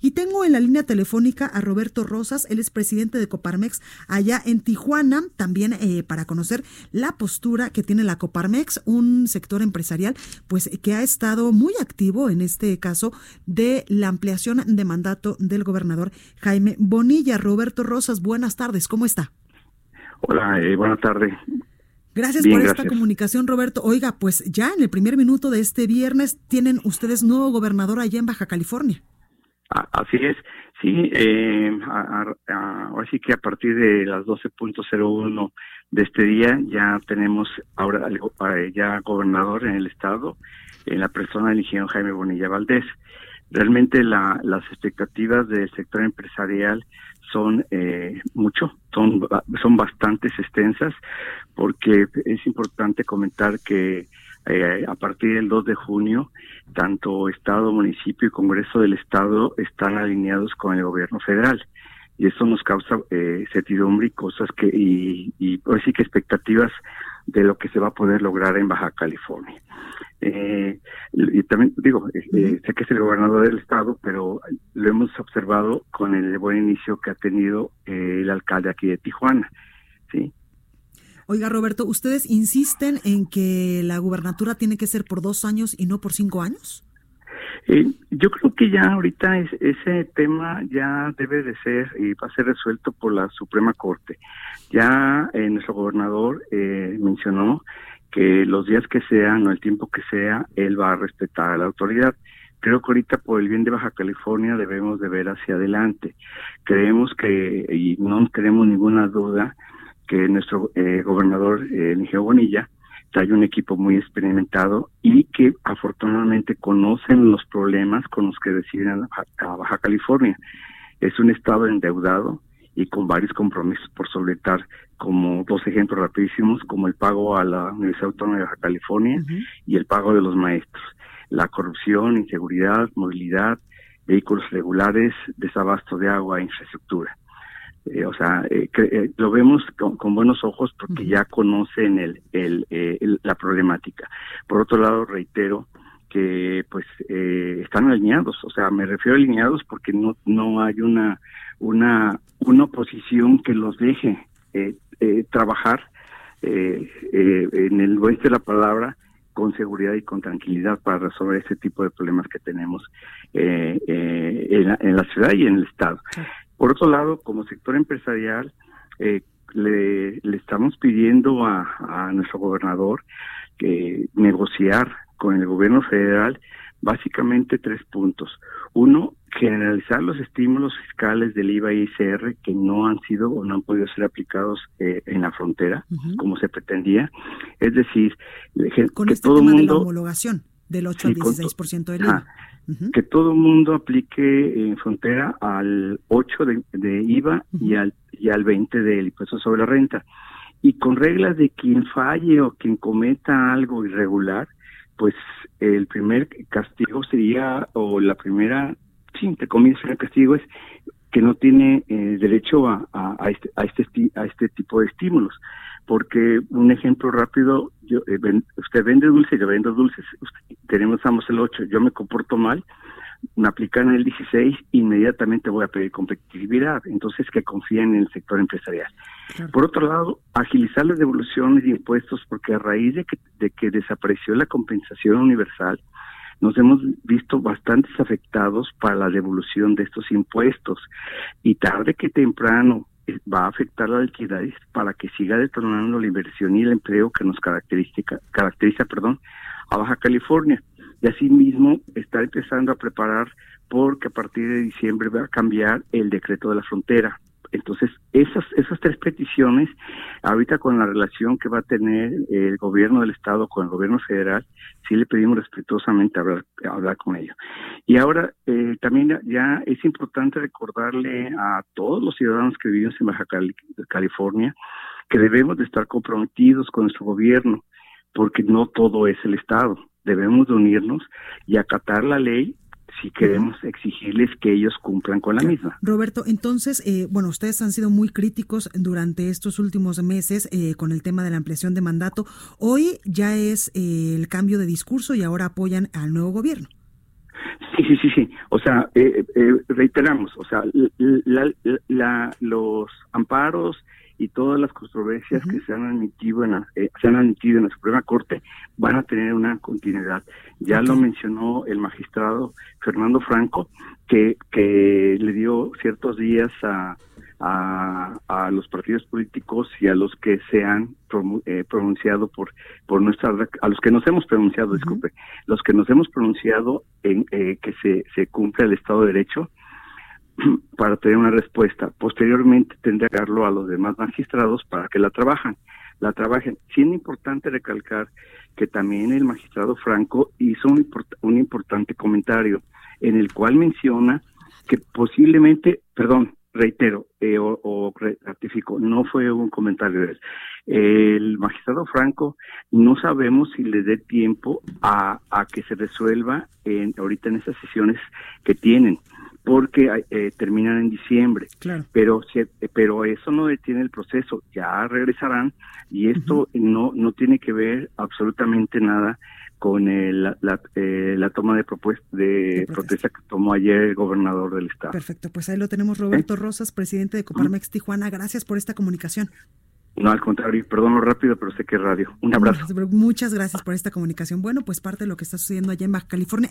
Y tengo en la línea telefónica a Roberto Rosas, él es presidente de Coparmex allá en Tijuana, también eh, para conocer la postura que tiene la Coparmex, un sector empresarial pues que ha estado muy activo en este caso de la ampliación de mandato del gobernador Jaime Bonilla. Roberto Rosas, buenas tardes, ¿cómo está? Hola, eh, buenas tardes. Gracias por esta comunicación, Roberto. Oiga, pues ya en el primer minuto de este viernes tienen ustedes nuevo gobernador allá en Baja California. Así es, sí, eh, ahora sí que a partir de las 12.01 de este día ya tenemos ahora ya gobernador en el estado, en la persona del ingeniero Jaime Bonilla Valdés. Realmente la, las expectativas del sector empresarial son eh, mucho, son, son bastantes extensas, porque es importante comentar que eh, a partir del 2 de junio, tanto Estado, municipio y Congreso del Estado están alineados con el gobierno federal. Y eso nos causa eh, certidumbre y cosas que, y, y pues sí que expectativas de lo que se va a poder lograr en Baja California. Eh, y también digo, eh, sé que es el gobernador del estado, pero lo hemos observado con el buen inicio que ha tenido eh, el alcalde aquí de Tijuana, ¿sí? Oiga, Roberto, ¿ustedes insisten en que la gubernatura tiene que ser por dos años y no por cinco años? Eh, yo creo que ya ahorita es, ese tema ya debe de ser y va a ser resuelto por la Suprema Corte. Ya eh, nuestro gobernador eh, mencionó que los días que sean o el tiempo que sea, él va a respetar a la autoridad. Creo que ahorita por el bien de Baja California debemos de ver hacia adelante. Creemos que, y no tenemos ninguna duda, que nuestro eh, gobernador, eh, Eligio Bonilla, trae un equipo muy experimentado y que afortunadamente conocen los problemas con los que deciden a, Baja California. Es un estado endeudado y con varios compromisos por solventar, como dos ejemplos rapidísimos, como el pago a la Universidad Autónoma de Baja California y el pago de los maestros. La corrupción, inseguridad, movilidad, vehículos regulares, desabasto de agua, infraestructura. Eh, o sea, eh, eh, lo vemos con, buenos ojos porque ya conocen el, el, la problemática. Por otro lado, reitero que pues están alineados, o sea, me refiero a alineados porque no no hay una una una oposición que los deje trabajar en el oeste de la palabra con seguridad y con tranquilidad para resolver ese tipo de problemas que tenemos en, en, la, ciudad y en el estado. Por otro lado, como sector empresarial, eh, le, estamos pidiendo a, nuestro gobernador que negociar con el gobierno federal básicamente tres puntos. Uno, generalizar los estímulos fiscales del IVA y ICR que no han sido o no han podido ser aplicados eh, en la frontera como se pretendía. Es decir, con que este todo tema mundo, de la homologación del 8 al 16% del IVA que todo el mundo aplique en frontera al 8 de, IVA y al y al 20 del impuesto sobre la renta. Y con reglas de quien falle o quien cometa algo irregular, pues el primer castigo sería, o la primera, sí, entre comillas, el castigo es que no tiene eh, derecho a, a, este, a, este, a este tipo de estímulos. Porque un ejemplo rápido, yo, eh, usted vende dulce, yo vendo dulces, tenemos ambos el 8, yo me comporto mal, me aplican el 16, inmediatamente voy a pedir competitividad. Entonces, que confíen en el sector empresarial. Por otro lado, agilizar las devoluciones de impuestos, porque a raíz de que, de que desapareció la compensación universal, nos hemos visto bastantes afectados para la devolución de estos impuestos. Y tarde que temprano va a afectar la liquidez para que siga detonando la inversión y el empleo que nos caracteriza, caracteriza perdón, a Baja California y asimismo está empezando a preparar porque a partir de diciembre va a cambiar el decreto de la frontera. Entonces, esas, esas tres peticiones, ahorita con la relación que va a tener el gobierno del Estado con el gobierno federal, sí le pedimos respetuosamente hablar, hablar con ellos. Y ahora, eh, también ya es importante recordarle a todos los ciudadanos que vivimos en Baja California que debemos de estar comprometidos con nuestro gobierno, porque no todo es el Estado. Debemos de unirnos y acatar la ley si queremos exigirles que ellos cumplan con la misma. Roberto, entonces, eh, bueno, ustedes han sido muy críticos durante estos últimos meses eh, con el tema de la ampliación de mandato. Hoy ya es eh, el cambio de discurso y ahora apoyan al nuevo gobierno. Sí, sí, sí, sí. O sea, reiteramos, o sea, los amparos y todas las controversias que se han admitido en la, eh, se han admitido en la Suprema Corte van a tener una continuidad. Ya lo mencionó el magistrado Fernando Franco que que le dio ciertos días a a, los partidos políticos y a los que se han eh, pronunciado por por nuestra a los que nos hemos pronunciado disculpe los que nos hemos pronunciado en eh, que se se cumpla el Estado de Derecho para tener una respuesta. Posteriormente tendré que darlo a los demás magistrados para que la trabajan, la trabajen. Siendo importante recalcar que también el magistrado Franco hizo un, un importante comentario en el cual menciona que posiblemente, perdón, reitero eh, o, ratifico, no fue un comentario de él. El magistrado Franco no sabemos si le dé tiempo a, a que se resuelva en, ahorita en esas sesiones que tienen porque eh, terminan en diciembre. Pero, pero eso no detiene el proceso, ya regresarán y esto no, no tiene que ver absolutamente nada con el, la, eh, la, toma de, propuesta, de, protesta. que tomó ayer el gobernador del estado. Perfecto, pues ahí lo tenemos Roberto Rosas, presidente de Coparmex Tijuana. Gracias por esta comunicación. No, al contrario, perdón rápido, pero sé que es radio. Un abrazo. Muchas gracias por esta comunicación. Bueno, pues parte de lo que está sucediendo allá en Baja California.